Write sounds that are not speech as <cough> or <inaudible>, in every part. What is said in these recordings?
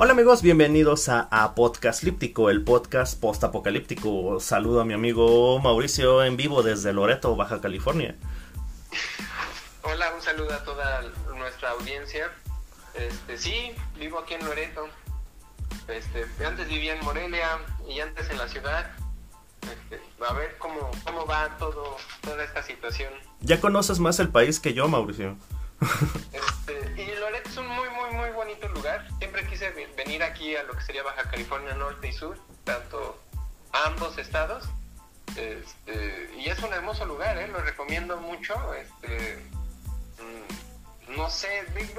Hola amigos, bienvenidos a, a Podcast Líptico, el podcast post-apocalíptico. Saludo a mi amigo Mauricio en vivo desde Loreto, Baja California. Hola, un saludo a toda nuestra audiencia. Este, sí, vivo aquí en Loreto. Este, antes vivía en Morelia y antes en la ciudad. Este, a ver cómo, cómo va todo, toda esta situación. Ya conoces más el país que yo, Mauricio. <laughs> venir aquí a lo que sería Baja California Norte y Sur, tanto ambos estados. Este, y es un hermoso lugar, ¿eh? lo recomiendo mucho. Este, mm, no sé, di-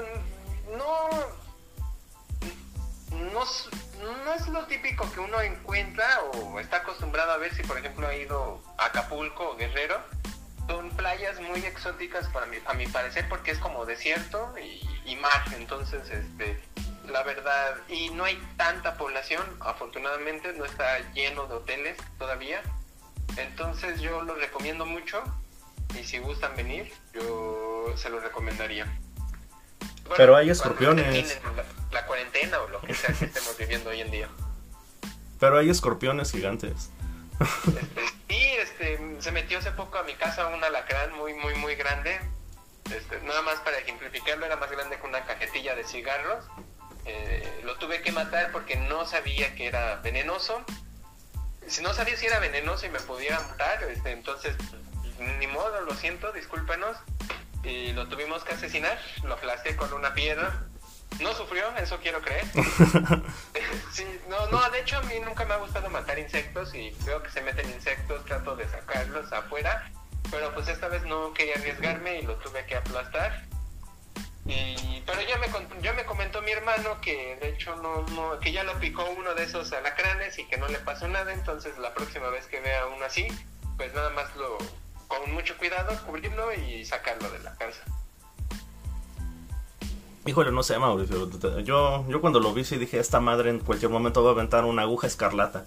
no, no, no es lo típico que uno encuentra o está acostumbrado a ver si, por ejemplo, ha ido a Acapulco o Guerrero. Son playas muy exóticas para mi, a mi parecer porque es como desierto y mar. Entonces, este, la verdad, y no hay tanta población, afortunadamente, no está lleno de hoteles todavía. Entonces yo lo recomiendo mucho y si gustan venir, yo se lo recomendaría. Bueno, Pero hay escorpiones. La, la cuarentena o lo que sea que estemos viviendo hoy en día. Pero hay escorpiones gigantes. Este, sí, este, se metió hace poco a mi casa un alacrán muy, muy, muy grande. Este, nada más para ejemplificarlo, era más grande que una cajetilla de cigarros. Eh, lo tuve que matar porque no sabía que era venenoso. Si no sabía si era venenoso y me pudiera matar, este, entonces ni modo, lo siento, discúlpenos. Y lo tuvimos que asesinar, lo aplasté con una piedra. No sufrió, eso quiero creer. <laughs> Sí, no, no, de hecho a mí nunca me ha gustado matar insectos y veo que se meten insectos, trato de sacarlos afuera, pero pues esta vez no quería arriesgarme y lo tuve que aplastar. Y, pero ya me, ya me comentó mi hermano que de hecho no, no, que ya lo picó uno de esos alacranes y que no le pasó nada, entonces la próxima vez que vea uno así, pues nada más lo, con mucho cuidado, cubrirlo y sacarlo de la casa. Híjole, no sé, Mauricio. Yo, yo cuando lo vi sí dije, esta madre en cualquier momento va a aventar una aguja escarlata.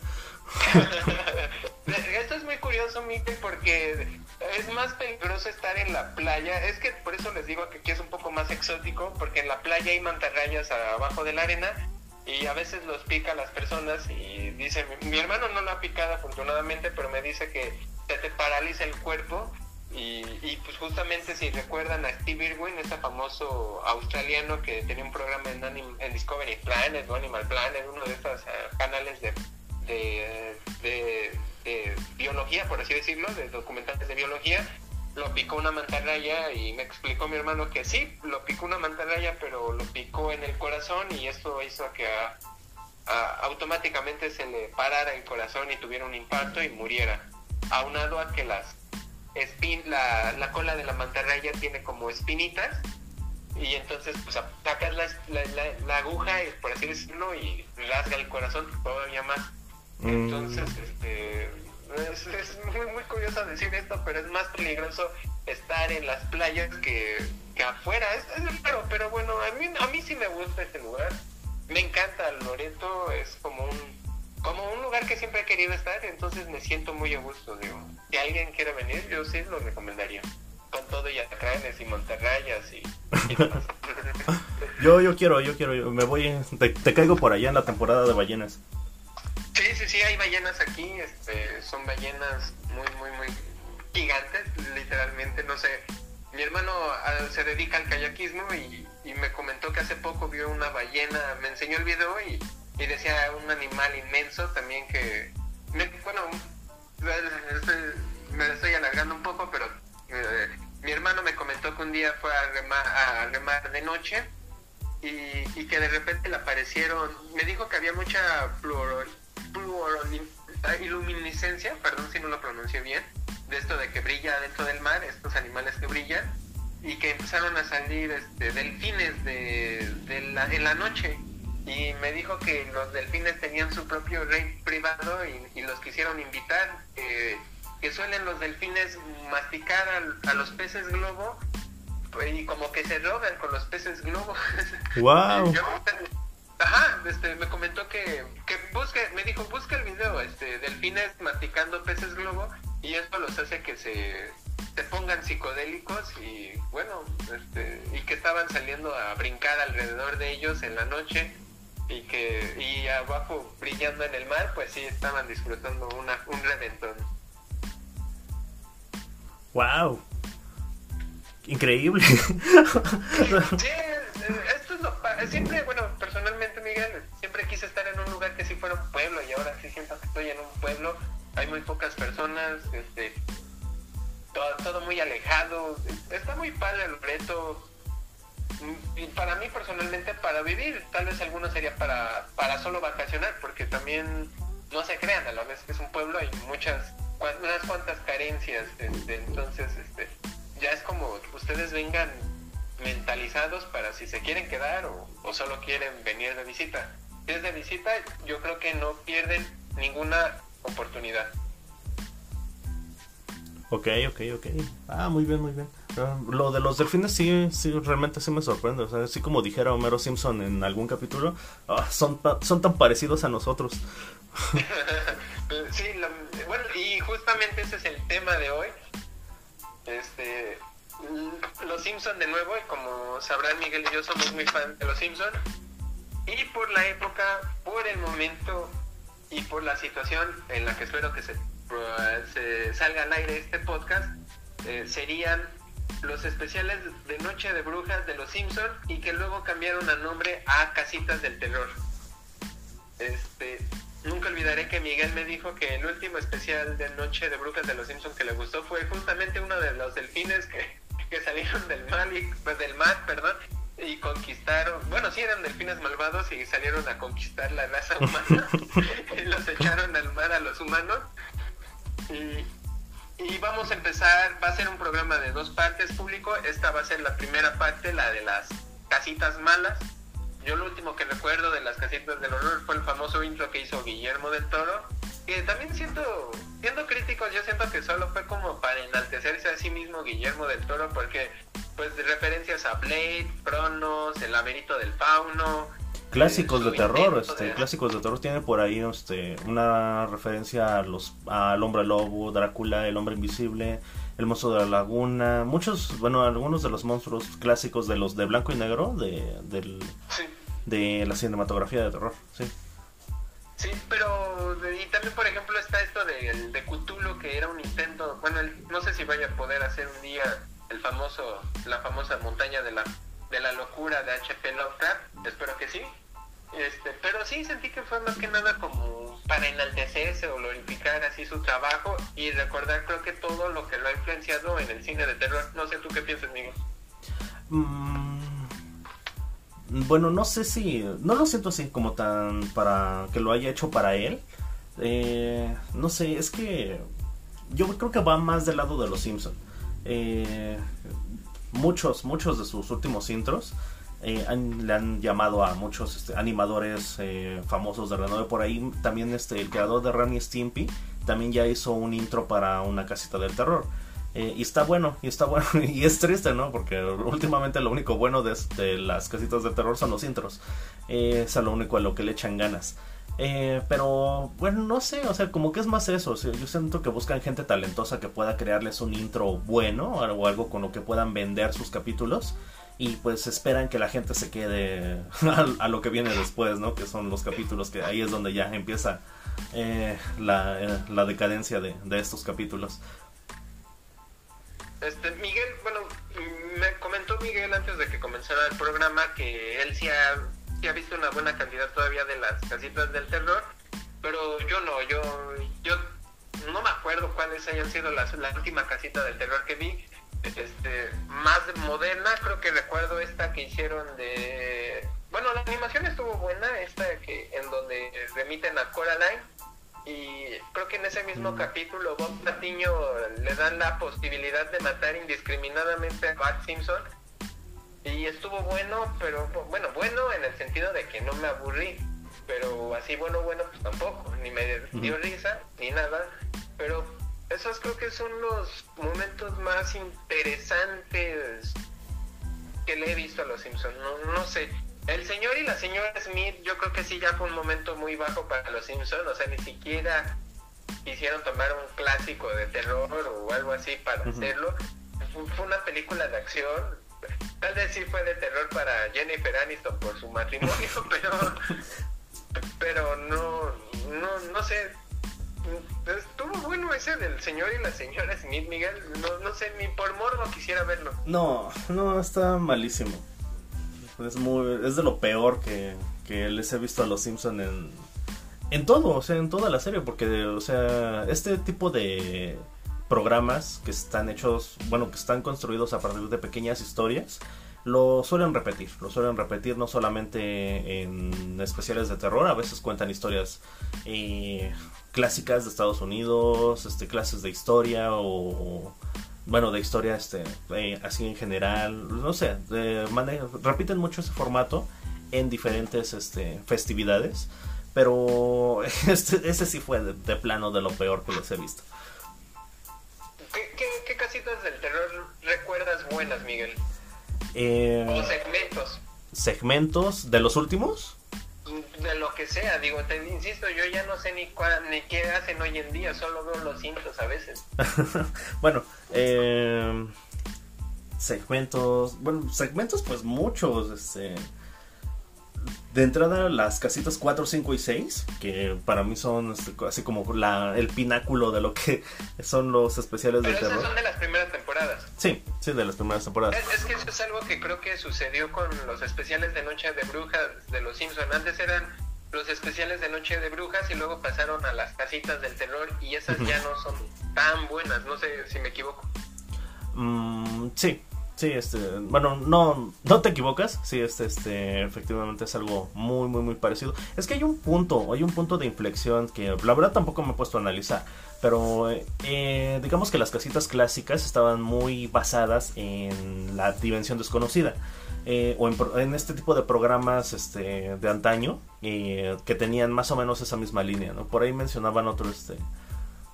<laughs> Esto es muy curioso, Mike, porque es más peligroso estar en la playa. Es que por eso les digo que aquí es un poco más exótico, porque en la playa hay mantarrayas abajo de la arena y a veces los pica a las personas y dice, mi, hermano no lo ha picado afortunadamente, pero me dice que se te paraliza el cuerpo. Y, y, pues justamente si recuerdan a Steve Irwin, ese famoso australiano que tenía un programa en, Anim- en Discovery Planet o Animal Planet, uno de estos eh, canales de- de biología, por así decirlo, de documentales de biología, lo picó una mantarraya y me explicó mi hermano que sí, lo picó una mantarraya, pero lo picó en el corazón y esto hizo que a- a- automáticamente se le parara el corazón y tuviera un impacto y muriera. Aunado a que las la, la cola de la mantarraya tiene como espinitas y entonces pues sacas la, la, la- aguja, por así decirlo, y rasga el corazón todavía más. Mm. Entonces, este, es, es muy, muy curioso decir esto, pero es más peligroso estar en las playas que, que afuera. Es, es pero bueno, a mí, a mí sí me gusta este lugar. Me encanta Loreto, es como un como un lugar que siempre he querido estar, entonces me siento muy a gusto, digo. Si alguien quiere venir, yo sí lo recomendaría. Con todo y alacranes y montarrayas y... <laughs> Yo, yo quiero, yo quiero, yo me voy, te, te caigo por allá en la temporada de ballenas. Sí, sí, sí, hay ballenas aquí, este, son ballenas muy, muy, muy gigantes, literalmente, no sé. Mi hermano ah, se dedica al kayakismo y, me comentó que hace poco vio una ballena, me enseñó el video y, decía un animal inmenso también que, me- bueno, estoy- me estoy alargando un poco, pero eh, mi hermano me comentó que un día fue a remar, a remar de noche y, que de repente le aparecieron, me dijo que había mucha ah, iluminiscencia, perdón si no lo pronuncié bien, de esto de que brilla dentro del mar, estos animales que brillan, y que empezaron a salir este, delfines de, de la, en la noche. Y me dijo que los delfines tenían su propio rey privado y, y los quisieron invitar, eh, que suelen los delfines masticar a los peces globo pues, y como que se drogan con los peces globo. <laughs> Wow. Yo- ajá, este, me comentó que, que busque, me dijo, busca el video, este, delfines masticando peces globo y esto los hace que se, se pongan psicodélicos y bueno, este, y que estaban saliendo a brincar alrededor de ellos en la noche y que y abajo brillando en el mar, pues sí estaban disfrutando una, un reventón. Wow. Increíble. sí, esto es lo siempre, bueno, personalmente Miguel, siempre quise estar en un lugar que sí fuera un pueblo y ahora sí siento que estoy en un pueblo, hay muy pocas personas, este todo, todo muy alejado, está muy padre el reto, y para mí personalmente para vivir, tal vez algunos sería para, para solo vacacionar, porque también no se crean, a la vez que es un pueblo hay muchas, unas cuantas carencias, este, entonces este, ya es como ustedes vengan mentalizados para si se quieren quedar o, o solo quieren venir de visita. Si es de visita, yo creo que no pierden ninguna oportunidad. Ok, ok, ok. Ah, muy bien, muy bien. Ah, lo de los delfines sí, sí, realmente sí me sorprende. O sea, así como dijera Homero Simpson en algún capítulo, ah, son, son tan parecidos a nosotros. <laughs> sí, bueno, y justamente ese es el tema de hoy. Este, los Simpson de nuevo, y como sabrán Miguel y yo somos muy fan de los Simpson. Y por la época, por el momento y por la situación en la que espero que se se salga al aire este podcast, eh, serían los especiales de Noche de Brujas de los Simpson y que luego cambiaron a nombre a Casitas del Terror. Este, nunca olvidaré que Miguel me dijo que el último especial de Noche de Brujas de los Simpson que le gustó fue justamente uno de los delfines que, que salieron del mar, pues del mar, perdón, y conquistaron, bueno, sí eran delfines malvados y salieron a conquistar la raza humana <laughs> y los echaron al mar a los humanos y, vamos a empezar, va a ser un programa de dos partes público. Esta va a ser la primera parte, la de las casitas malas. Yo lo último que recuerdo de las casitas del horror fue el famoso intro que hizo Guillermo del Toro. Que también siento, siendo críticos, yo siento que solo fue como para enaltecerse a sí mismo Guillermo del Toro, porque pues de referencias a Blade, Cronos, El laberinto del fauno, clásicos de terror, este, clásicos de terror tiene por ahí este, una referencia a los al hombre lobo, Drácula, el hombre invisible, el monstruo de la laguna, muchos, bueno, algunos de los monstruos clásicos de los de blanco y negro de del, de la cinematografía de terror, sí. Sí, pero y también por ejemplo está esto de, de Cthulhu que era un intento, bueno, no sé si vaya a poder hacer un día el famoso la famosa montaña de la de la locura de HP Lovecraft, espero que sí, este, pero sí sentí que fue más que nada como para enaltecerse o glorificar así su trabajo y recordar creo que todo lo que lo ha influenciado en el cine de terror. No sé tú qué piensas, Miguel. Mm, bueno, no sé si... No lo siento así como tan para que lo haya hecho para él. Eh, no sé, es que yo creo que va más del lado de los Simpson. Eh, muchos, muchos de sus últimos intros eh, le han llamado a muchos este, animadores eh, famosos de renombre por ahí. También este, el creador de Rani Stimpy también ya hizo un intro para una casita del terror. Eh, y está bueno, y está bueno, <laughs> y es triste, ¿no? Porque últimamente lo único bueno de, las casitas del terror son los intros. es lo único a lo que le echan ganas. pero bueno, no sé, o sea, como que es más eso. yo siento que buscan gente talentosa que pueda crearles un intro bueno o algo con lo que puedan vender sus capítulos y pues esperan que la gente se quede <laughs> a, lo que viene después, ¿no? Que son los capítulos que ahí es donde ya empieza eh, la, eh, la, decadencia de, estos capítulos. Este, Miguel, bueno, me comentó Miguel antes de que comenzara el programa que él sí ha, visto una buena cantidad todavía de las casitas del terror, pero yo no, yo, yo no me acuerdo cuáles hayan sido las, la última casita del terror que vi. Este, más moderna, creo que recuerdo esta que hicieron de... Bueno, la animación estuvo buena, esta que en donde remiten a Coraline y creo que en ese mismo mm. capítulo Bob Patiño le dan la posibilidad de matar indiscriminadamente a Bart Simpson y estuvo bueno, pero bueno, bueno en el sentido de que no me aburrí, pero así bueno, bueno, pues tampoco, ni me dio risa, ni nada, pero esos creo que son los momentos más interesantes que le he visto a los Simpsons. No, sé. El señor y la señora Smith, yo creo que sí ya fue un momento muy bajo para los Simpsons. O sea, ni siquiera quisieron tomar un clásico de terror o algo así para hacerlo. Fue una película de acción. tal vez sí fue de terror para Jennifer Aniston por su matrimonio, <laughs> pero pero no, no, no sé. Estuvo bueno ese del señor y la señora Smith, Miguel. No, no sé, ni por morbo quisiera verlo. No, no, está malísimo. Es, muy, es de lo peor que, que les he visto a los Simpson en, en todo, o sea, en toda la serie, porque, o sea, este tipo de programas que están hechos, bueno, que están construidos a partir de pequeñas historias, lo suelen repetir, lo suelen repetir no solamente en especiales de terror, a veces cuentan historias eh, clásicas de Estados Unidos, este, clases de historia o, bueno, de historia este, eh, así en general, no sé, repiten mucho ese formato en diferentes este, festividades, pero <laughs> este, ese sí fue de, plano de lo peor que les he visto. ¿Qué, qué, qué casitas del terror recuerdas buenas, Miguel? Eh, o segmentos. ¿Segmentos de los últimos? De lo que sea, digo, te insisto, yo ya no sé ni, ni qué hacen hoy en día, solo veo los cintos a veces. <laughs> bueno, eh, segmentos, bueno, segmentos pues muchos, este de entrada las casitas 4, 5 y 6, que para mí son así como la, el pináculo de lo que <laughs> son los especiales de terror. son de las primeras temporadas. Sí, sí, de las primeras temporadas. Es, que eso es algo que creo que sucedió con los especiales de Noche de Brujas de los Simpsons. Antes eran los especiales de Noche de Brujas y luego pasaron a las casitas del terror y esas ya no son tan buenas, no sé si me equivoco. Mm, sí, Sí, este, bueno, no, no te equivocas, sí, este, este, efectivamente es algo muy, muy, muy parecido. Es que hay un punto, hay un punto de inflexión que la verdad tampoco me he puesto a analizar, pero eh, digamos que las casitas clásicas estaban muy basadas en la dimensión desconocida. Eh, o en, este tipo de programas este, de antaño eh, que tenían más o menos esa misma línea, ¿no? Por ahí mencionaban otro, este,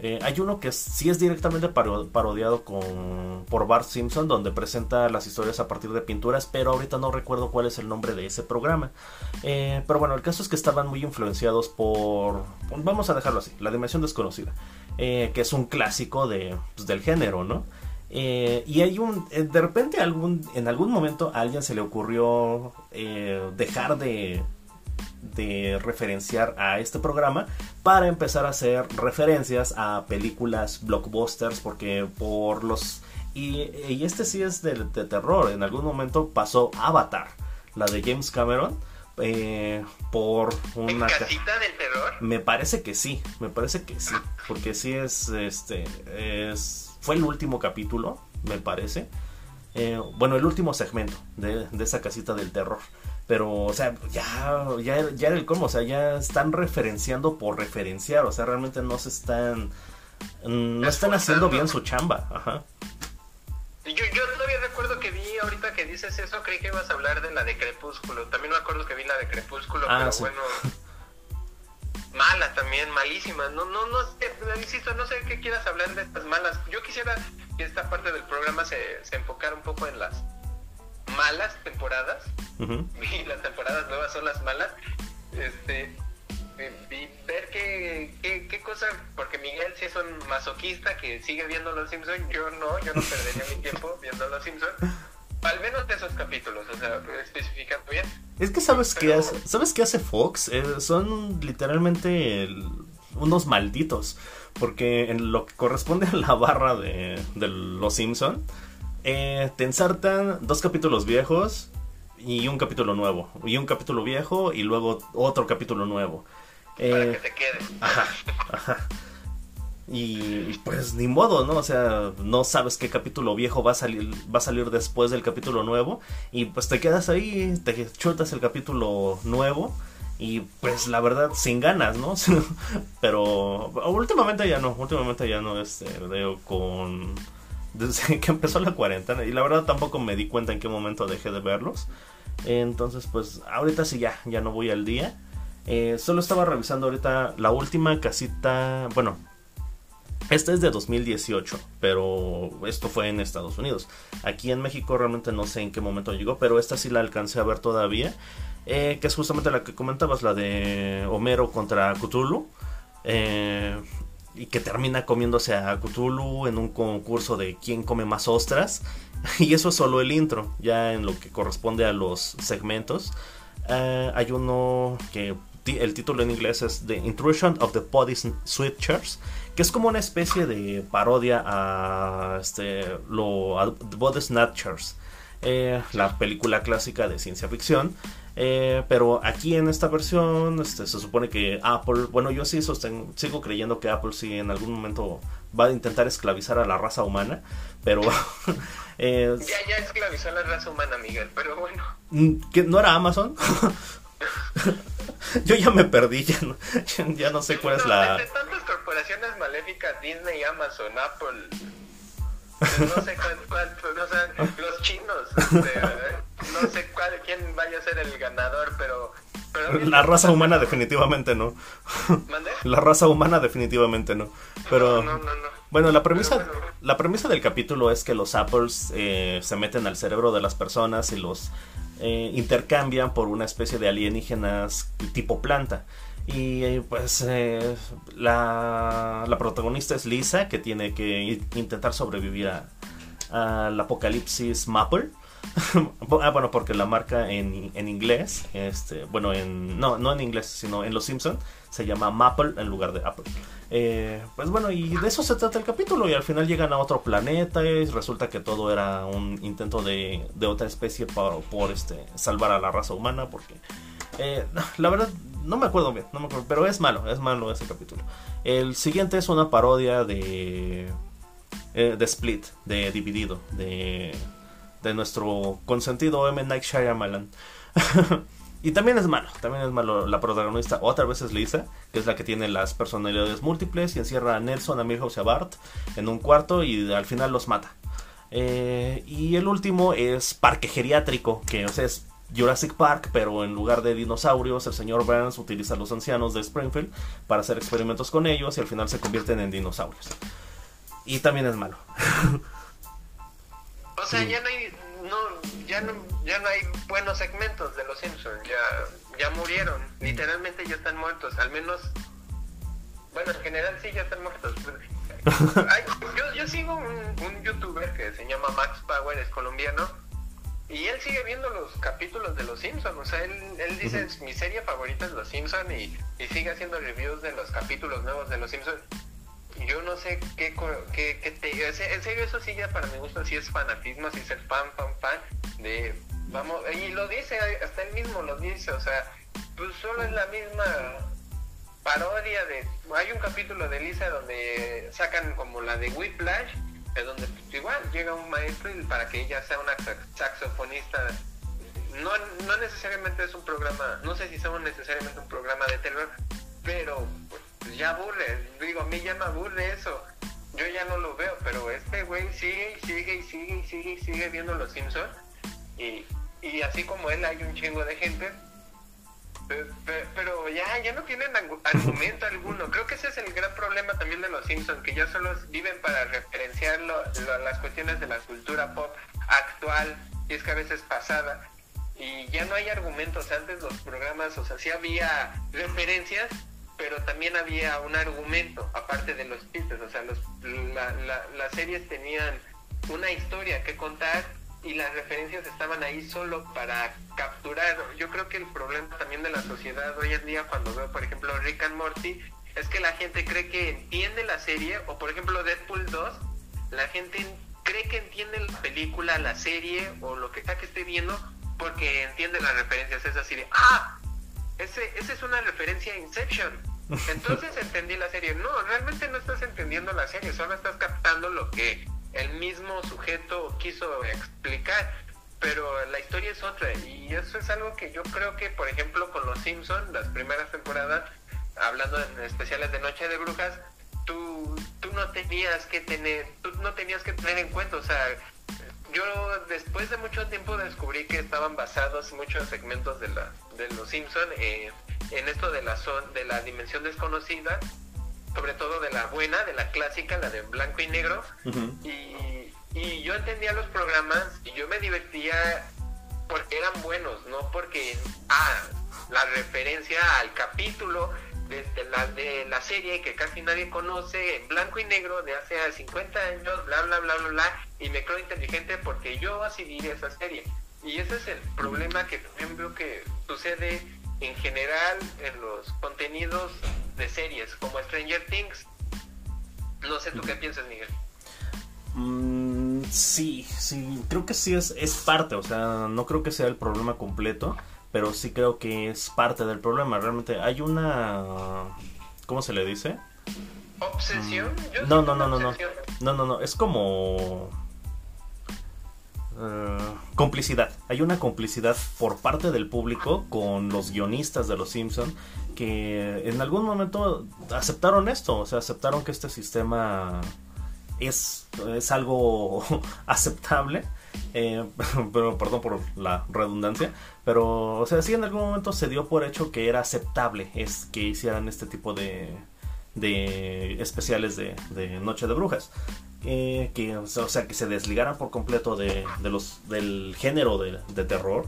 eh, hay uno que sí es directamente parodiado con, por Bart Simpson, donde presenta las historias a partir de pinturas, pero ahorita no recuerdo cuál es el nombre de ese programa. Eh, pero bueno, el caso es que estaban muy influenciados por, vamos a dejarlo así, La Dimensión Desconocida, eh, que es un clásico de, pues, del género, ¿no? y hay un, de repente en algún momento a alguien se le ocurrió dejar de de referenciar a este programa para empezar a hacer referencias a películas blockbusters porque por los y, este sí es de, terror en algún momento pasó Avatar la de James Cameron eh, por una casita del terror me parece que sí me parece que sí porque sí es este es fue el último capítulo me parece eh, bueno el último segmento de, de esa casita del terror pero, o sea, ya, ya, ya era el colmo, o sea, ya están referenciando por referenciar, o sea, realmente no se están, no están haciendo bien su chamba, ajá. Yo, yo todavía recuerdo que vi, ahorita que dices eso, creí que ibas a hablar de la de Crepúsculo. También me acuerdo que vi la de Crepúsculo, ah, pero bueno, mala también, malísima. No, no, no sé, insisto, no sé qué quieras hablar de estas malas. Yo quisiera que esta parte del programa se, se enfocara un poco en las malas temporadas <laughs> y las temporadas nuevas son las malas. Este, y ver qué, qué, cosa, porque Miguel sí es un masoquista que sigue viendo Los Simpsons, yo no, yo no perdería mi tiempo <laughs> viendo Los Simpsons. Al menos de esos capítulos, o sea, especificando bien. Es que sabes qué hace, ¿sabes qué hace Fox? Eh, son literalmente unos malditos. Porque en lo que corresponde a la barra de, de Los Simpsons eh, te ensartan dos capítulos viejos y un capítulo nuevo. Y un capítulo viejo y luego otro capítulo nuevo. Eh, Para que te quede. Ajá, ajá. Y pues ni modo, ¿no? O sea, no sabes qué capítulo viejo va a salir, va a salir después del capítulo nuevo. Y pues te quedas ahí, te chutas el capítulo nuevo. Y pues la verdad, sin ganas, ¿no? <laughs> Pero últimamente ya no, últimamente ya no, este, veo con desde <laughs> que empezó la cuarentena y la verdad tampoco me di cuenta en qué momento dejé de verlos. Entonces pues ahorita sí ya, ya no voy al día. Eh, solo estaba revisando ahorita la última casita, bueno, esta es de 2018, pero esto fue en Estados Unidos. Aquí en México realmente no sé en qué momento llegó, pero esta sí la alcancé a ver todavía. Eh, que es justamente la que comentabas, la de Homero contra Cthulhu. Eh, y que termina comiéndose a Cthulhu en un concurso de quién come más ostras. <laughs> Y eso es solo el intro, ya en lo que corresponde a los segmentos. Eh, hay uno que el título en inglés es The Intrusion of the Body Switchers, que es como una especie de parodia a este, lo, a Body Snatchers, eh, la película clásica de ciencia ficción. Eh, pero aquí en esta versión este, se supone que Apple, bueno yo sí sostengo, sigo creyendo que Apple sí en algún momento va a intentar esclavizar a la raza humana, pero... <laughs> eh, ya, ya esclavizó a la raza humana, Miguel, pero bueno. Mm, ¿Que ¿No era Amazon? <laughs> yo ya me perdí, ya no, <laughs> ya no sé cuál es la... De tantas corporaciones maléficas, Disney, Amazon, Apple... No sé cuál, cuál no sé, los chinos, este, no sé cuál, quién vaya a ser el ganador, pero... la raza humana definitivamente no. ¿Mande? <laughs> La raza humana definitivamente no. Pero... Bueno, la premisa, la premisa del capítulo es que los Apples eh, se meten al cerebro de las personas y los eh, intercambian por una especie de alienígenas tipo planta. Y eh, pues la, la, protagonista es Lisa, que tiene que intentar sobrevivir al apocalipsis Maple. <laughs> ah, bueno, porque la marca en, en, inglés, este, bueno, en, no, no en inglés, sino en Los Simpson se llama Maple en lugar de Apple. Eh, pues bueno, y de eso se trata el capítulo. Y al final llegan a otro planeta y resulta que todo era un intento de, de otra especie por, por, este, salvar a la raza humana. Porque eh, <laughs> la verdad no me acuerdo bien, no me acuerdo, pero es malo, es malo ese capítulo. El siguiente es una parodia de, eh, de Split, de Dividido, de, de nuestro consentido M. Night Shyamalan. <laughs> Y también es malo, también es malo. La protagonista otra vez es Lisa, que es la que tiene las personalidades múltiples y encierra a Nelson, a Milhouse y a Bart en un cuarto y al final los mata. Eh, y el último es Parque Geriátrico, que es Jurassic Park, pero en lugar de dinosaurios, el señor Burns utiliza a los ancianos de Springfield para hacer experimentos con ellos y al final se convierten en dinosaurios. Y también es malo. <laughs> o sea, ya no hay no, ya no, ya no hay buenos segmentos de los Simpsons, ya, ya murieron, literalmente ya están muertos, al menos, bueno, en general sí ya están muertos. <laughs> yo, yo sigo un, youtuber que se llama Max Power, es colombiano, y él sigue viendo los capítulos de Los Simpsons, o sea, él, él dice, mi serie favorita es Los Simpsons y, y sigue haciendo reviews de los capítulos nuevos de Los Simpsons yo no sé qué, qué, te... En serio, eso sí ya para mi gusto sí es fanatismo, sí es el fan, fan, fan de... Vamos, y lo dice, hasta él mismo lo dice, o sea, pues solo es la misma parodia de... Hay un capítulo de Lisa donde sacan como la de Whiplash, es donde pues, igual llega un maestro y para que ella sea una saxofonista no, no necesariamente es un programa, no sé si somos necesariamente un programa de terror, pero pues ya aburre, digo, a mí ya me aburre eso. Yo ya no lo veo, pero este güey sigue y sigue y sigue y sigue y sigue viendo Los Simpsons. Y, y así como él hay un chingo de gente. Pero, ya, ya no tienen argumento alguno. Creo que ese es el gran problema también de los Simpsons, que ya solo viven para referenciar las cuestiones de la cultura pop actual, y es que a veces pasada, y ya no hay argumentos. Antes los programas, o sea, sí había referencias, pero también había un argumento, aparte de los chistes, o sea, los, las series tenían una historia que contar y las referencias estaban ahí solo para capturar. Yo creo que el problema también de la sociedad hoy en día, cuando veo, por ejemplo, Rick and Morty, es que la gente cree que entiende la serie, o por ejemplo, Deadpool 2, la gente cree que entiende la película, la serie, o lo que sea que esté viendo, porque entiende las referencias. Es así de, ah, ese, esa es una referencia a Inception. Entonces entendí la serie. No, realmente no estás entendiendo la serie, solo estás captando lo que el mismo sujeto quiso explicar. Pero la historia es otra. Y eso es algo que yo creo que, por ejemplo, con los Simpsons, las primeras temporadas, hablando en especiales de Noche de Brujas, tú, tú no tenías que tener, tú no tenías que tener en cuenta, o sea, yo después de mucho tiempo descubrí que estaban basados muchos segmentos de, la, de los Simpson eh, en esto de la son, de la dimensión desconocida, sobre todo de la buena, de la clásica, la de blanco y negro. y, y yo entendía los programas y yo me divertía porque eran buenos, no porque ah, la referencia al capítulo de, la, de la serie que casi nadie conoce, en blanco y negro, de hace 50 años, bla, bla, bla, bla, bla, y me creo inteligente porque yo así vi esa serie. Y ese es el problema que también veo que sucede en general en los contenidos de series, como Stranger Things. No sé tú qué piensas, Miguel. Mm, sí, sí, creo que sí es, es parte, o sea, no creo que sea el problema completo, pero sí creo que es parte del problema. Realmente hay una... ¿Cómo se le dice? ¿Obsesión? Mm, no, no, no, no, no. No, no, no. Es como... Eh, complicidad. Hay una complicidad por parte del público con los guionistas de Los Simpson que en algún momento aceptaron esto, o sea, aceptaron que este sistema es, es algo <laughs> aceptable eh, <laughs> pero perdón por la redundancia, pero o sea, sí en algún momento se dio por hecho que era aceptable es que hicieran este tipo de, de especiales de, Noche de Brujas. Eh, que, o sea, que se desligaran por completo de, los, del género de, terror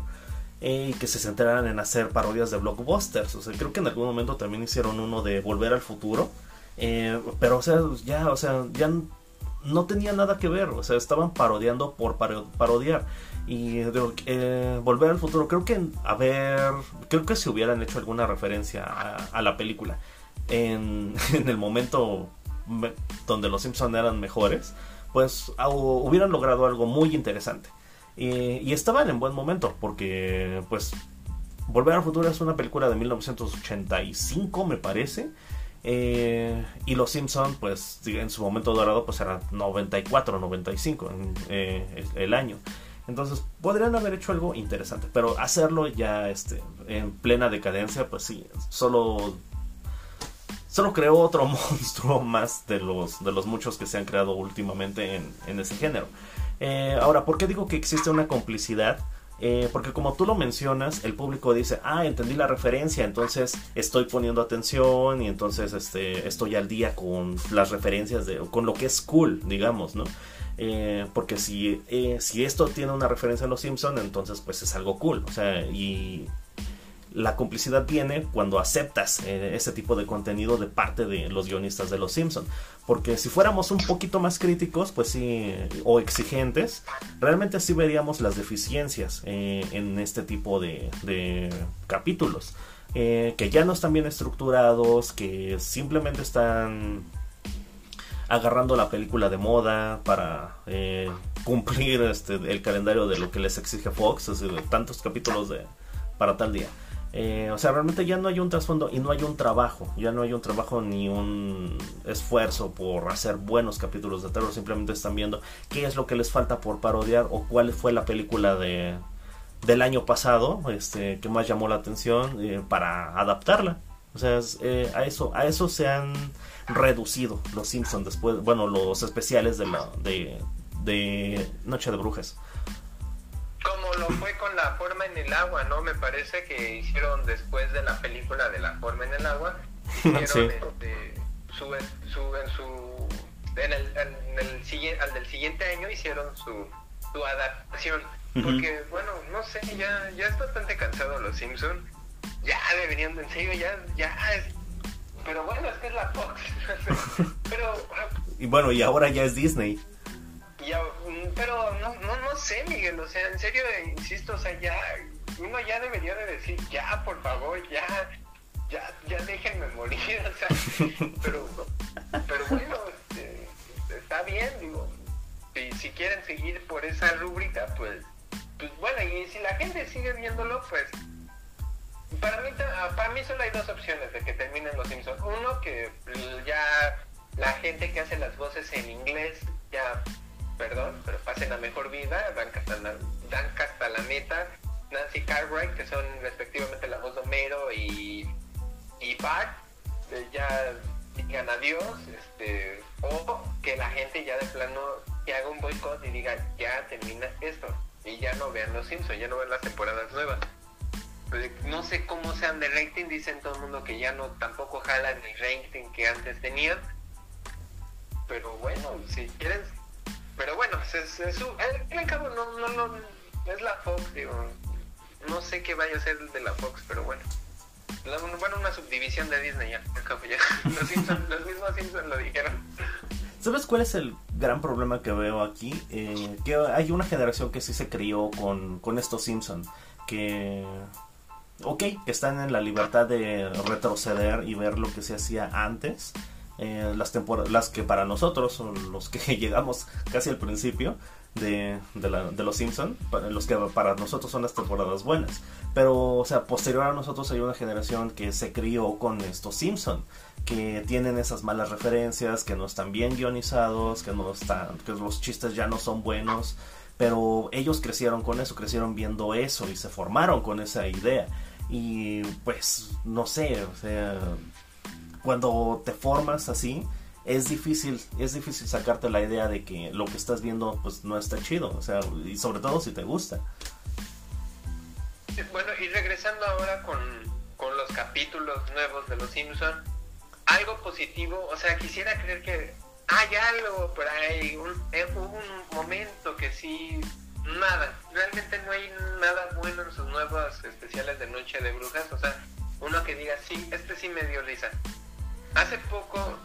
eh, y que se centraran en hacer parodias de blockbusters. O sea, creo que en algún momento también hicieron uno de Volver al Futuro. pero, o sea, ya, o sea, ya no tenía nada que ver, o sea, estaban parodiando por parodiar. Y eh, Volver al Futuro, creo que, a ver, creo que si hubieran hecho alguna referencia a, la película en, <laughs> el momento donde los Simpsons eran mejores, pues hubieran logrado algo muy interesante. y estaban en buen momento, porque pues Volver al Futuro es una película de 1985, me parece. Eh, y los Simpson, pues en su momento dorado, pues era 94, 95 en, eh, el año. Entonces podrían haber hecho algo interesante, pero hacerlo ya este, en plena decadencia, pues sí, solo, solo creó otro <laughs> monstruo más de los, de los muchos que se han creado últimamente en, en ese género. Eh, ahora, ¿por qué digo que existe una complicidad? Eh, porque como tú lo mencionas, el público dice, ah, entendí la referencia, entonces estoy poniendo atención y entonces este, estoy al día con las referencias, de, con lo que es cool, digamos, ¿no? Eh, porque si, eh, si esto tiene una referencia a Los Simpson, entonces pues es algo cool, o sea, y la complicidad viene cuando aceptas eh, ese tipo de contenido de parte de los guionistas de Los Simpson. Porque si fuéramos un poquito más críticos, pues sí, o exigentes, realmente sí veríamos las deficiencias eh, en este tipo de, capítulos. Eh, que ya no están bien estructurados, que simplemente están agarrando la película de moda para cumplir este, el calendario de lo que les exige Fox, es decir, tantos capítulos de, para tal día. Eh, o sea, realmente ya no hay un trasfondo y no hay un trabajo, ya no hay un trabajo ni un esfuerzo por hacer buenos capítulos de terror, simplemente están viendo qué es lo que les falta por parodiar o cuál fue la película de del año pasado este que más llamó la atención eh, para adaptarla. O sea, eh, a eso a eso se han reducido los Simpsons después, bueno, los especiales de la de, de Noche de Brujas como lo fue con la forma en el agua, ¿no? Me parece que hicieron después de la película de la forma en el agua, <laughs> hicieron este, su, su, en su en el, en el siguiente, al del siguiente año hicieron su, su adaptación. Porque, bueno, no sé, ya, ya es bastante cansado los Simpsons. Ya deberían, en serio, ya, ya es... Pero bueno, es que es la Fox. <laughs> pero... <laughs> Y bueno, y ahora ya es Disney. Ya, mm, pero no, no, no sé, Miguel, o sea, en serio, insisto, o sea, ya, uno ya debería de decir, ya, por favor, ya, ya, ya déjenme morir, <laughs> o sea, pero, pero bueno, este, está bien, digo, si, si quieren seguir por esa rúbrica, pues, pues bueno, y si la gente sigue viéndolo, pues, para mí, para mí solo hay dos opciones de que terminen los Simpsons. Uno, que ya la gente que hace las voces en inglés ya perdón, pero pasen a mejor vida, Dan, la meta Nancy Cartwright, que son respectivamente la voz de Homero y, y Bart, ya digan adiós, este, o que la gente ya de plano que haga un boicot y diga ya termina esto y ya no vean los Simpsons, ya no vean las temporadas nuevas. Pues, no sé cómo sean de rating, dicen todo el mundo que ya no tampoco jalan el rating que antes tenían. Pero bueno, si quieres pero bueno, es, es, al cabo no, no, es la Fox, digo. No sé qué vaya a ser de la Fox, pero bueno. bueno, una subdivisión de Disney, ya, <laughs> Los, Simpsons, los mismos Simpsons lo dijeron. ¿Sabes cuál es el gran problema que veo aquí? Eh, que hay una generación que sí se crió con, con estos Simpsons, que ok, que están en la libertad de retroceder y ver lo que se hacía antes, eh, las, las que para nosotros son los que <laughs> llegamos casi al principio de, de, los Simpson, los que para nosotros son las temporadas buenas. Pero, o sea, posterior a nosotros hay una generación que se crió con estos Simpson, que tienen esas malas referencias, que no están bien guionizados, que no están, que los chistes ya no son buenos. Pero ellos crecieron con eso, crecieron viendo eso y se formaron con esa idea. Y pues, no sé, o sea, cuando te formas así, es difícil, es difícil sacarte la idea de que lo que estás viendo pues no está chido, o sea, y sobre todo si te gusta. Bueno, y regresando ahora con, con los capítulos nuevos de Los Simpsons, algo positivo, o sea, quisiera creer que hay algo por ahí, un, eh, un momento que sí nada, realmente no hay nada bueno en sus nuevos especiales de Noche de Brujas, o sea, uno que diga, sí, este sí me dio risa. Hace poco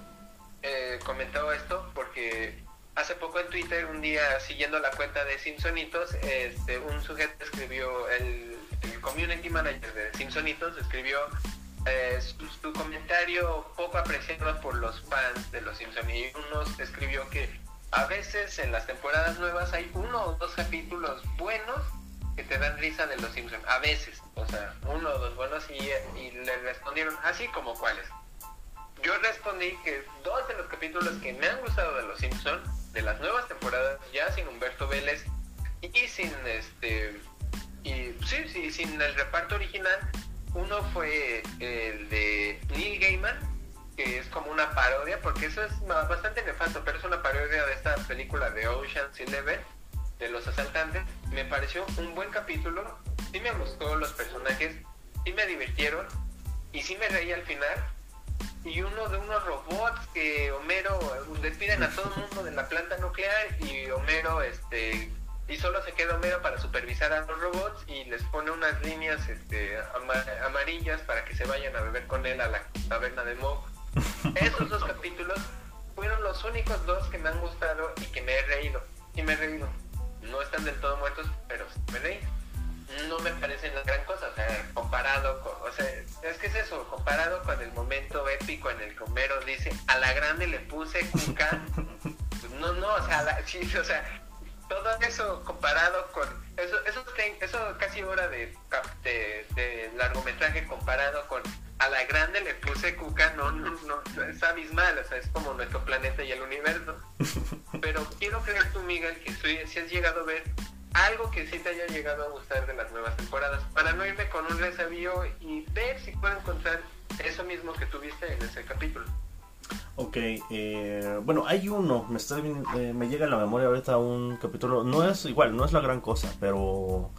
eh, comentaba esto porque hace poco en Twitter, un día siguiendo la cuenta de Simpsonitos, este, un sujeto escribió, el, community manager de Simpsonitos escribió eh, su, comentario poco apreciado por los fans de los Simpsons y uno escribió que a veces en las temporadas nuevas hay uno o dos capítulos buenos que te dan risa de los Simpsons. A veces, o sea, uno o dos buenos y le respondieron así como cuáles. Yo respondí que dos de los capítulos que me han gustado de los Simpsons, de las nuevas temporadas, ya sin Humberto Vélez y sin este y sí, sí, sin el reparto original, uno fue el de Neil Gaiman que es como una parodia, porque eso es bastante nefasto, pero es una parodia de esta película de Ocean's Eleven, de los asaltantes. Me pareció un buen capítulo, sí me gustó los personajes, sí me divirtieron y sí me reí al final. Y uno de unos robots que Homero despiden a todo el mundo de la planta nuclear y Homero este y solo se queda Homero para supervisar a los robots y les pone unas líneas este, amarillas para que se vayan a beber con él a la taberna de Mog <laughs> esos dos capítulos fueron los únicos dos que me han gustado y que me he reído. Y me he reído. No están del todo muertos, pero me reí. No me parecen la gran cosa, o sea, comparado con, o sea, es que es eso, comparado con el momento épico en el que Homero dice, a la grande le puse cuca, <laughs> no, no, o sea, sí, o sea, todo eso comparado con, eso, eso, eso casi hora de, de, de largometraje comparado con a la grande le puse cuca, no, no, no, es abismal, o sea, es como nuestro planeta y el universo. <laughs> Pero quiero creer tú, Miguel, que si has llegado a ver algo que sí te haya llegado a gustar de las nuevas temporadas, para no irme con un resabío y ver si puedo encontrar eso mismo que tuviste en ese capítulo. Ok, eh, bueno, hay uno, me, está, eh, me llega a la memoria ahorita un capítulo, no es igual, no es la gran cosa, pero...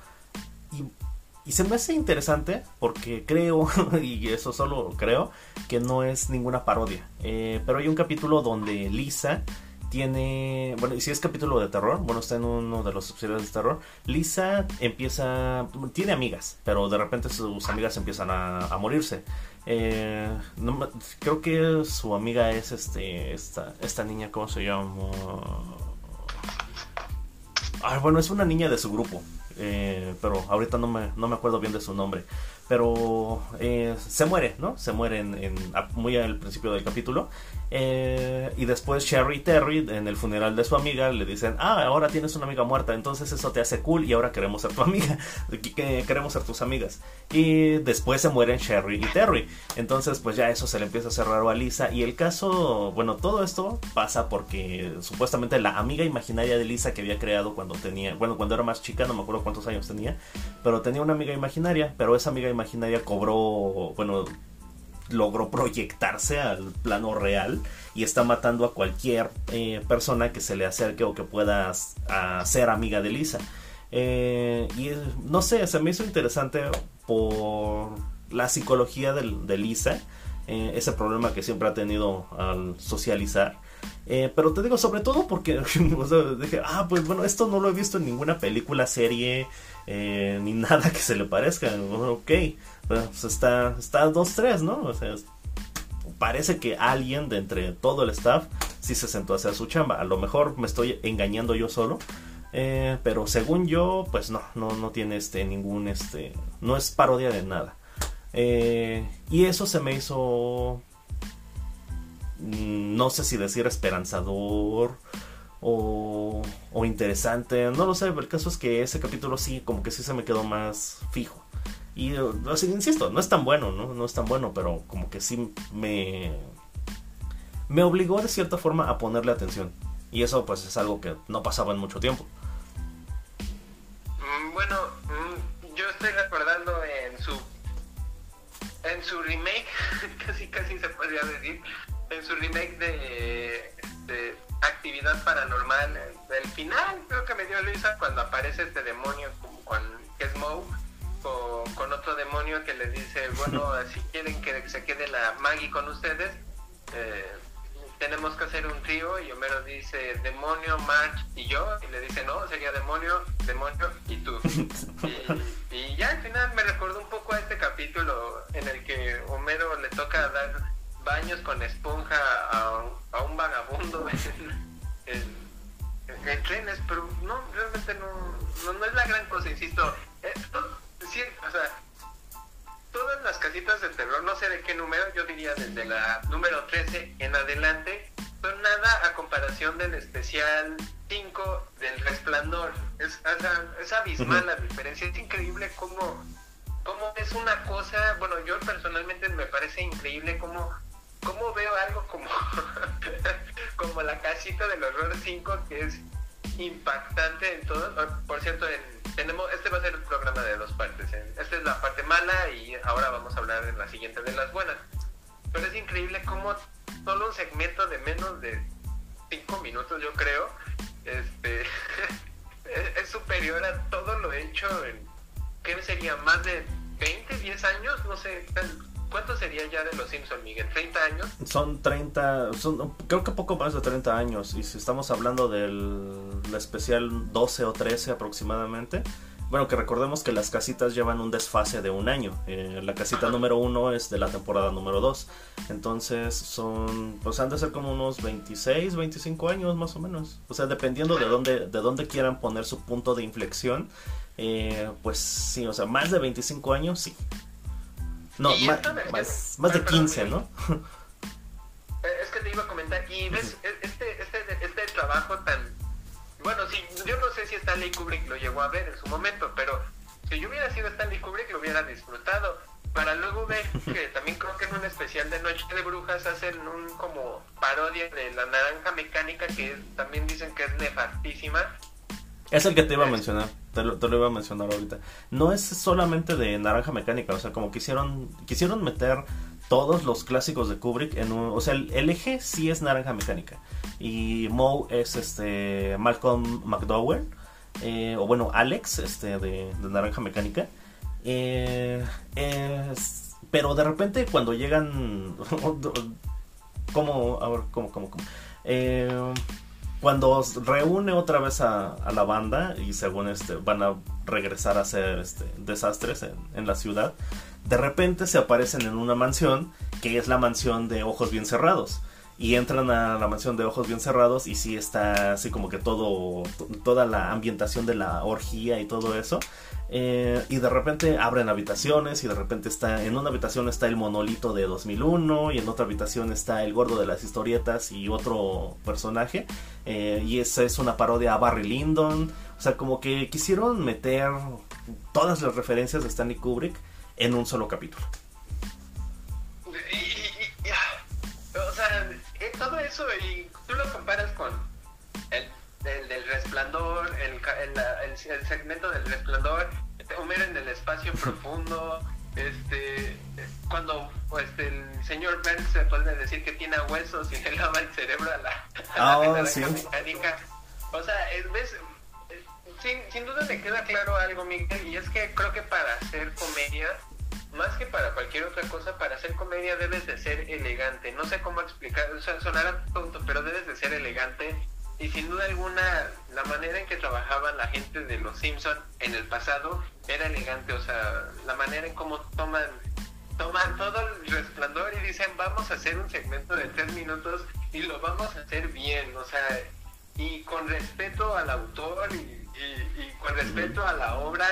Y se me hace interesante porque creo, <laughs> y eso solo creo, que no es ninguna parodia. Eh, pero hay un capítulo donde Lisa tiene, bueno, y si es capítulo de terror, bueno, está en uno de los series de terror, Lisa empieza, tiene amigas, pero de repente sus amigas empiezan a, morirse. Eh, creo que su amiga es este, esta, esta niña, ¿cómo se llama? Ah, bueno, es una niña de su grupo. Eh, pero ahorita no me, no me acuerdo bien de su nombre pero eh, se muere, ¿no? Se muere muy al principio del capítulo. Eh, y después Sherry y Terry en el funeral de su amiga le dicen, ah, ahora tienes una amiga muerta, entonces eso te hace cool y ahora queremos ser tu <laughs> amiga, queremos ser tus amigas. Y después se mueren Sherry y Terry. Entonces pues ya eso se le empieza a hacer raro a Lisa. Y el caso, bueno, todo esto pasa porque supuestamente la amiga imaginaria de Lisa que había creado cuando tenía, bueno, cuando era más chica, no me acuerdo cuántos años tenía, pero tenía una amiga imaginaria, pero esa amiga imaginaria cobró, bueno, logró proyectarse al plano real y está matando a cualquier eh, persona que se le acerque o que pueda ser amiga de Lisa. Eh, y no sé, se me hizo interesante por la psicología de, Lisa, eh, ese problema que siempre ha tenido al socializar. Eh, pero te digo, sobre todo porque <laughs> dije, ah, pues bueno, esto no lo he visto en ninguna película, serie, eh, ni <laughs> nada que se le parezca. Ok, pues está, está 2-3, ¿no? O sea, parece que alguien de entre todo el staff sí se sentó a hacer su chamba. A lo mejor me estoy engañando yo solo. Eh, pero según yo, pues no, no, no tiene este ningún este. No es parodia de nada. Y eso se me hizo. Mm, no sé si decir esperanzador o, o interesante. No lo sé. El caso es que ese capítulo sí, como que sí se me quedó más fijo. Y así, insisto, no es tan bueno, ¿no? No es tan bueno, pero como que sí me. Me obligó de cierta forma a ponerle atención. Y eso pues es algo que no pasaba en mucho tiempo. Mm, bueno, mm, yo estoy recordando en su en su remake, <laughs> casi casi se podría decir, en su remake de, de Actividad Paranormal, del final creo que me dio Luisa cuando aparece este demonio con, que es Moe con, otro demonio que les dice, bueno, <laughs> si quieren que se quede la Maggie con ustedes, eh, tenemos que hacer un trío y Homero dice demonio, March y yo y le dice no, sería demonio, demonio y tú. <laughs> Y, ya al final me recordó un poco a este capítulo en el que Homero le toca dar baños con esponja a, un vagabundo <laughs> en, trenes, pero no, realmente no, no, es la gran cosa, insisto. sí, o sea, todas las casitas de terror, no sé de qué número, yo diría desde la número 13 en adelante, son nada a comparación del especial 5 del resplandor. Es, es abismal la diferencia, es increíble cómo, cómo es una cosa, bueno, yo personalmente me parece increíble cómo, cómo veo algo como, <laughs> como la casita del horror 5 que es impactante en todo. Por cierto, en tenemos, este va a ser el programa de dos partes. ¿eh? Esta es la parte mala y ahora vamos a hablar en la siguiente de las buenas. Pero es increíble cómo solo un segmento de menos de cinco minutos, yo creo, este <laughs> es, superior a todo lo hecho en, ¿qué sería? ¿Más de 20, 10 años? No sé, ¿Cuánto sería ya de los Simpsons, Miguel? ¿30 años? Son 30, son, creo que poco más de 30 años. Y si estamos hablando del especial 12 o 13 aproximadamente, bueno, que recordemos que las casitas llevan un desfase de un año. Eh, la casita número 1 es de la temporada número 2. Entonces son, pues han de ser como unos 26, 25 años más o menos. O sea, dependiendo de dónde, de dónde quieran poner su punto de inflexión. Eh, pues sí, o sea, más de 25 años, sí. No, más, más, de 15, ¿no? Eh, es que te iba a comentar, y ves, e, este, este, este trabajo tan... Bueno, sí, yo no sé si Stanley Kubrick lo llegó a ver en su momento, pero si yo hubiera sido Stanley Kubrick lo hubiera disfrutado. Para luego ver <laughs> que también creo que en un especial de Noche de Brujas hacen un como parodia de la naranja mecánica que también dicen que es nefastísima es el que te iba a mencionar, te lo, iba a mencionar ahorita. No es solamente de Naranja Mecánica, o sea, como quisieron, quisieron meter todos los clásicos de Kubrick en un... O sea, el, eje sí es Naranja Mecánica. Y Moe es este Malcolm McDowell, eh, o bueno, Alex, este, de, Naranja Mecánica. Eh, pero de repente cuando llegan... <laughs> ¿Cómo? A ver, ¿cómo, cómo, cómo? Eh, cuando reúne otra vez a, la banda y según este van a regresar a hacer este, desastres en, la ciudad, de repente se aparecen en una mansión que es la mansión de ojos bien cerrados. Y entran a la mansión de ojos bien cerrados y sí está así como que todo, toda la ambientación de la orgía y todo eso. Eh, y de repente abren habitaciones y de repente está en una habitación está el monolito de 2001 y en otra habitación está el gordo de las historietas y otro personaje. Eh, y esa es una parodia a Barry Lyndon. O sea como que quisieron meter todas las referencias de Stanley Kubrick en un solo capítulo. O sea eh, todo eso y tú lo comparas con el del, resplandor, el, el, el, segmento del resplandor, Homero en el espacio profundo, <laughs> este cuando este, el señor Burns se puede decir que tiene huesos y <laughs> le lava el cerebro a la, a la oh, sí. mecánica. O sea, es, ves, sin, sin duda le queda claro algo, Miguel, y es que creo que para hacer comedia más que para cualquier otra cosa, para hacer comedia debes de ser elegante. No sé cómo explicar, o sea, sonará tonto, pero debes de ser elegante. Y sin duda alguna, la manera en que trabajaba la gente de Los Simpson en el pasado era elegante. O sea, la manera en cómo toman, toman todo el resplandor y dicen, vamos a hacer un segmento de tres minutos y lo vamos a hacer bien. O sea, y con respeto al autor y, con respeto a la obra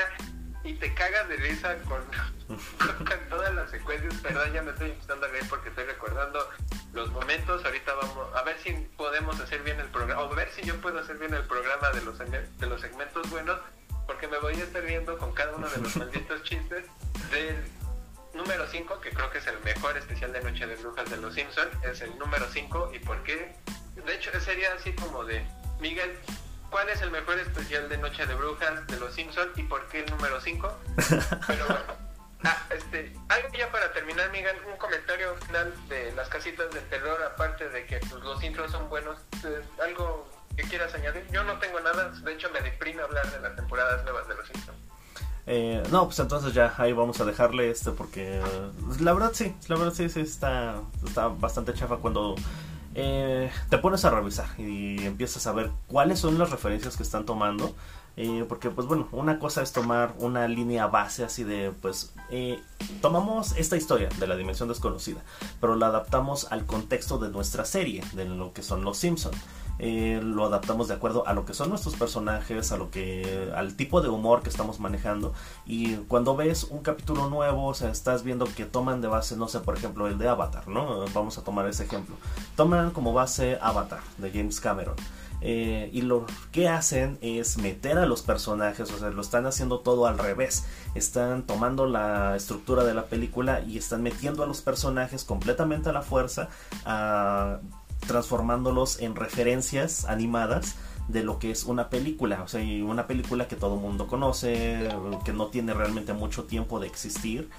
y te cagas de risa <laughs> con, con, todas las secuencias. Perdón, ya me estoy empezando a reír porque estoy recordando los momentos. Ahorita vamos a ver si podemos hacer bien el programa, o ver si yo puedo hacer bien el programa de los, de los segmentos buenos, porque me voy a estar viendo con cada uno de los <laughs> malditos chistes del número 5, que creo que es el mejor especial de Noche de Brujas de los Simpsons, es el número 5 y por qué de hecho, sería así como de, Miguel, ¿cuál es el mejor especial de Noche de Brujas de Los Simpsons y por qué el número 5? <laughs> Pero bueno. Ah, este, algo ya para terminar, Miguel, un comentario final de las casitas del terror, aparte de que pues, los intros son buenos, eh, algo que quieras añadir. Yo no tengo nada, de hecho me deprime hablar de las temporadas nuevas de Los Simpsons. Eh, no, pues entonces ya ahí vamos a dejarle este porque la verdad sí, la verdad sí, sí está, está bastante chafa cuando eh, te pones a revisar y empiezas a ver cuáles son las referencias que están tomando. Eh, porque pues bueno, una cosa es tomar una línea base así de pues eh, tomamos esta historia de la dimensión desconocida, pero la adaptamos al contexto de nuestra serie, de lo que son los Simpsons. Eh, lo adaptamos de acuerdo a lo que son nuestros personajes, a lo que, al tipo de humor que estamos manejando. Y cuando ves un capítulo nuevo, o sea, estás viendo que toman de base, no sé, por ejemplo, el de Avatar, ¿no? Vamos a tomar ese ejemplo. Toman como base Avatar de James Cameron. Eh, y lo que hacen es meter a los personajes, o sea, lo están haciendo todo al revés. Están tomando la estructura de la película y están metiendo a los personajes completamente a la fuerza, a transformándolos en referencias animadas de lo que es una película, o sea, una película que todo mundo conoce, que no tiene realmente mucho tiempo de existir,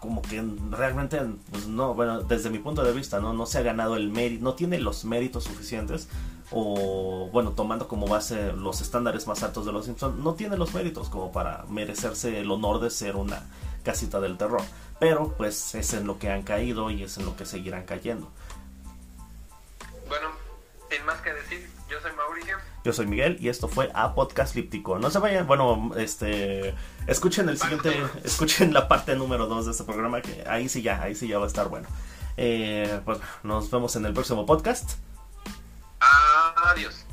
como que realmente, pues no, bueno, desde mi punto de vista, no, no se ha ganado el mérito, no tiene los méritos suficientes, o bueno, tomando como base los estándares más altos de los Simpsons, no tiene los méritos como para merecerse el honor de ser una casita del terror, pero pues es en lo que han caído y es en lo que seguirán cayendo. Bueno, sin más que decir, yo soy Mauricio. Yo soy Miguel y esto fue A Podcast Líptico. No se vayan, bueno, este, escuchen el siguiente, escuchen la parte número 2 de este programa que ahí sí ya, ahí sí ya va a estar bueno. Eh, pues nos vemos en el próximo podcast. Adiós.